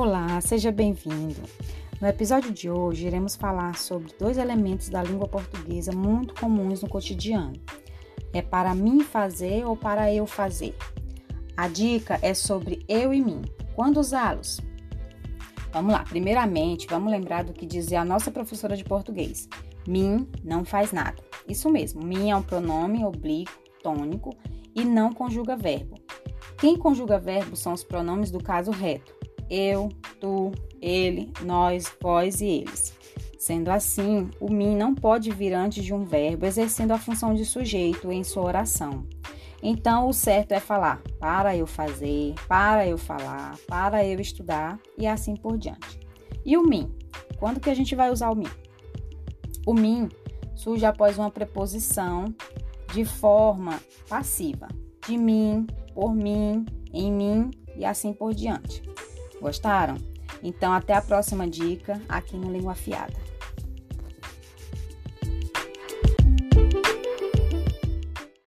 Olá, seja bem-vindo. No episódio de hoje, iremos falar sobre dois elementos da língua portuguesa muito comuns no cotidiano. É para mim fazer ou para eu fazer? A dica é sobre eu e mim. Quando usá-los? Vamos lá, primeiramente, vamos lembrar do que dizia a nossa professora de português. Mim não faz nada. Isso mesmo, mim é um pronome oblíquo, tônico e não conjuga verbo. Quem conjuga verbo são os pronomes do caso reto eu, tu, ele, nós, vós e eles. Sendo assim, o mim não pode vir antes de um verbo exercendo a função de sujeito em sua oração. Então, o certo é falar para eu fazer, para eu falar, para eu estudar e assim por diante. E o mim? Quando que a gente vai usar o mim? O mim surge após uma preposição de forma passiva. De mim, por mim, em mim e assim por diante. Gostaram? Então, até a próxima dica aqui no Língua Afiada.